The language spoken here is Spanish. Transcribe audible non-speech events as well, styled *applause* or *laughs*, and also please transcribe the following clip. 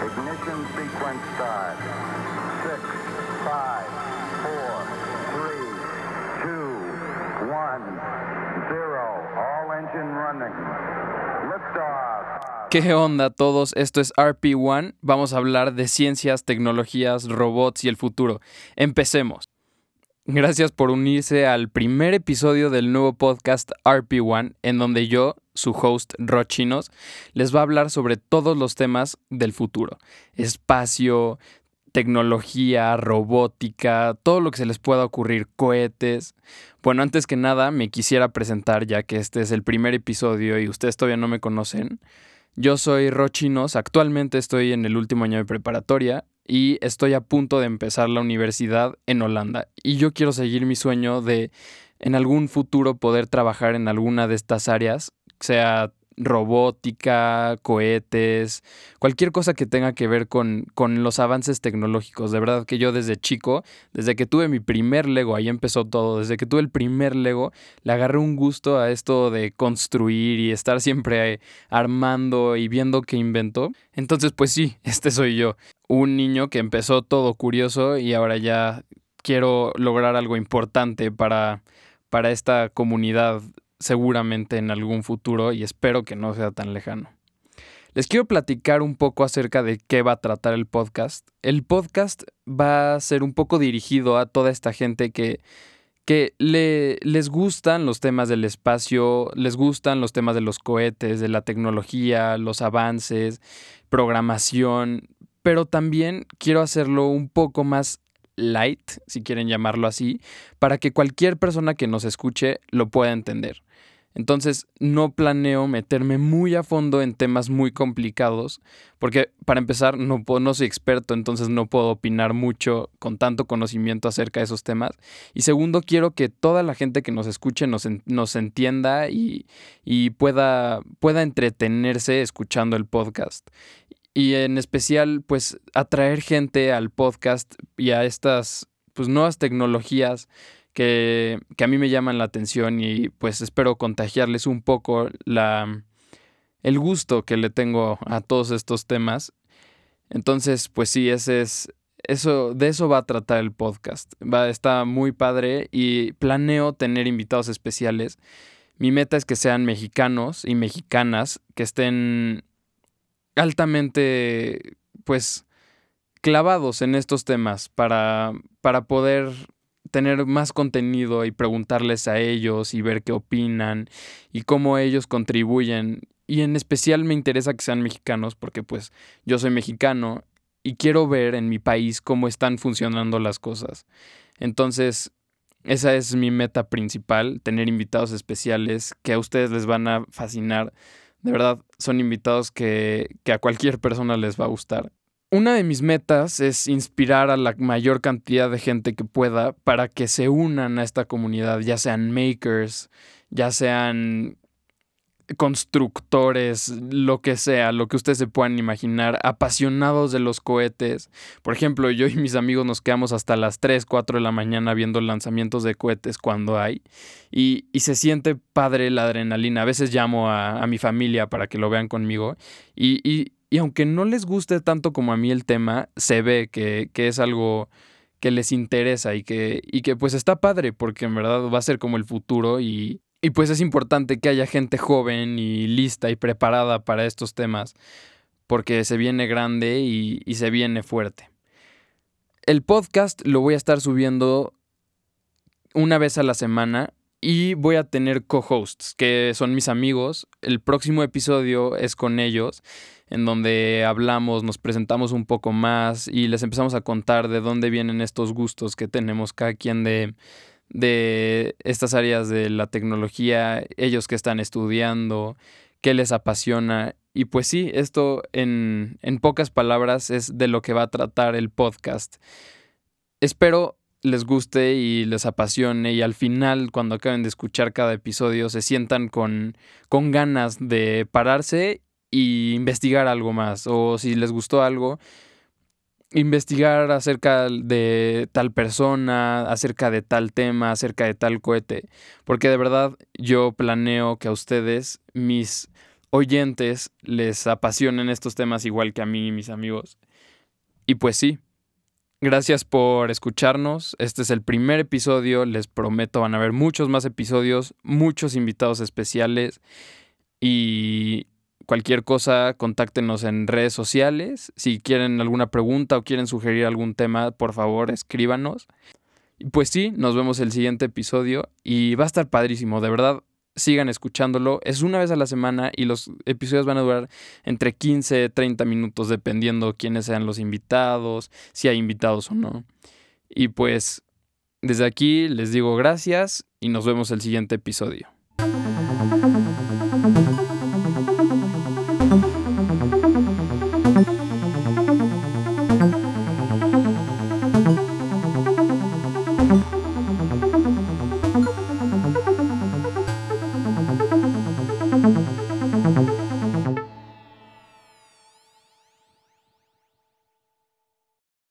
Ignition sequence start. Six, five, four, three, two, one, zero. All engine running. Liftoff. ¿Qué onda todos? Esto es RP1. Vamos a hablar de ciencias, tecnologías, robots y el futuro. Empecemos. Gracias por unirse al primer episodio del nuevo podcast RP1, en donde yo, su host Rochinos, les va a hablar sobre todos los temas del futuro. Espacio, tecnología, robótica, todo lo que se les pueda ocurrir, cohetes. Bueno, antes que nada, me quisiera presentar, ya que este es el primer episodio y ustedes todavía no me conocen. Yo soy Rochinos, actualmente estoy en el último año de preparatoria y estoy a punto de empezar la universidad en Holanda. Y yo quiero seguir mi sueño de en algún futuro poder trabajar en alguna de estas áreas, sea robótica, cohetes, cualquier cosa que tenga que ver con, con, los avances tecnológicos. De verdad que yo desde chico, desde que tuve mi primer Lego, ahí empezó todo, desde que tuve el primer Lego, le agarré un gusto a esto de construir y estar siempre armando y viendo qué inventó. Entonces, pues sí, *laughs* este soy yo, un niño que empezó todo curioso y ahora ya quiero lograr algo importante para, para esta comunidad seguramente en algún futuro y espero que no sea tan lejano. Les quiero platicar un poco acerca de qué va a tratar el podcast. El podcast va a ser un poco dirigido a toda esta gente que, que le, les gustan los temas del espacio, les gustan los temas de los cohetes, de la tecnología, los avances, programación, pero también quiero hacerlo un poco más light, si quieren llamarlo así, para que cualquier persona que nos escuche lo pueda entender. Entonces no planeo meterme muy a fondo en temas muy complicados, porque para empezar no, no soy experto, entonces no puedo opinar mucho con tanto conocimiento acerca de esos temas. Y segundo, quiero que toda la gente que nos escuche nos, entienda y, pueda entretenerse escuchando el podcast. Y en especial, pues atraer gente al podcast y a estas pues, nuevas tecnologías que, a mí me llaman la atención y pues espero contagiarles un poco la, el gusto que le tengo a todos estos temas. Entonces, pues sí, ese es, eso, de eso va a tratar el podcast. Va, está muy padre y planeo tener invitados especiales. Mi meta es que sean mexicanos y mexicanas que estén altamente, pues, clavados en estos temas para, para poder tener más contenido y preguntarles a ellos y ver qué opinan y cómo ellos contribuyen. Y en especial me interesa que sean mexicanos porque pues yo soy mexicano y quiero ver en mi país cómo están funcionando las cosas. Entonces, esa es mi meta principal, tener invitados especiales que a ustedes les van a fascinar. De verdad, son invitados que, que a cualquier persona les va a gustar. Una de mis metas es inspirar a la mayor cantidad de gente que pueda para que se unan a esta comunidad, ya sean makers, ya sean constructores, lo que sea, lo que ustedes se puedan imaginar, apasionados de los cohetes. Por ejemplo, yo y mis amigos nos quedamos hasta las 3, 4 de la mañana viendo lanzamientos de cohetes cuando hay. Y, se siente padre la adrenalina. A veces llamo a, mi familia para que lo vean conmigo. y, y aunque no les guste tanto como a mí el tema, se ve que, es algo que les interesa y que, y que pues está padre porque en verdad va a ser como el futuro y, y pues es importante que haya gente joven y lista y preparada para estos temas porque se viene grande y, y se viene fuerte. El podcast lo voy a estar subiendo una vez a la semana y voy a tener co-hosts, que son mis amigos. El próximo episodio es con ellos, en donde hablamos, nos presentamos un poco más y les empezamos a contar de dónde vienen estos gustos que tenemos cada quien de, de estas áreas de la tecnología, ellos que están estudiando, qué les apasiona. Y pues sí, esto en, en pocas palabras es de lo que va a tratar el podcast. Espero les guste y les apasione y al final cuando acaben de escuchar cada episodio se sientan con, con ganas de pararse y investigar algo más o si les gustó algo investigar acerca de tal persona, acerca de tal tema, acerca de tal cohete, porque de verdad yo planeo que a ustedes, mis oyentes, les apasionen estos temas igual que a mí y mis amigos. Y pues sí, gracias por escucharnos. Este es el primer episodio, les prometo van a haber muchos más episodios, muchos invitados especiales y cualquier cosa, contáctenos en redes sociales. Si quieren alguna pregunta o quieren sugerir algún tema, por favor, escríbanos. Pues sí, nos vemos el siguiente episodio y va a estar padrísimo, de verdad. Sigan escuchándolo. Es una vez a la semana y los episodios van a durar entre 15 y 30 minutos dependiendo quiénes sean los invitados, si hay invitados o no. Y pues desde aquí les digo gracias y nos vemos el siguiente episodio.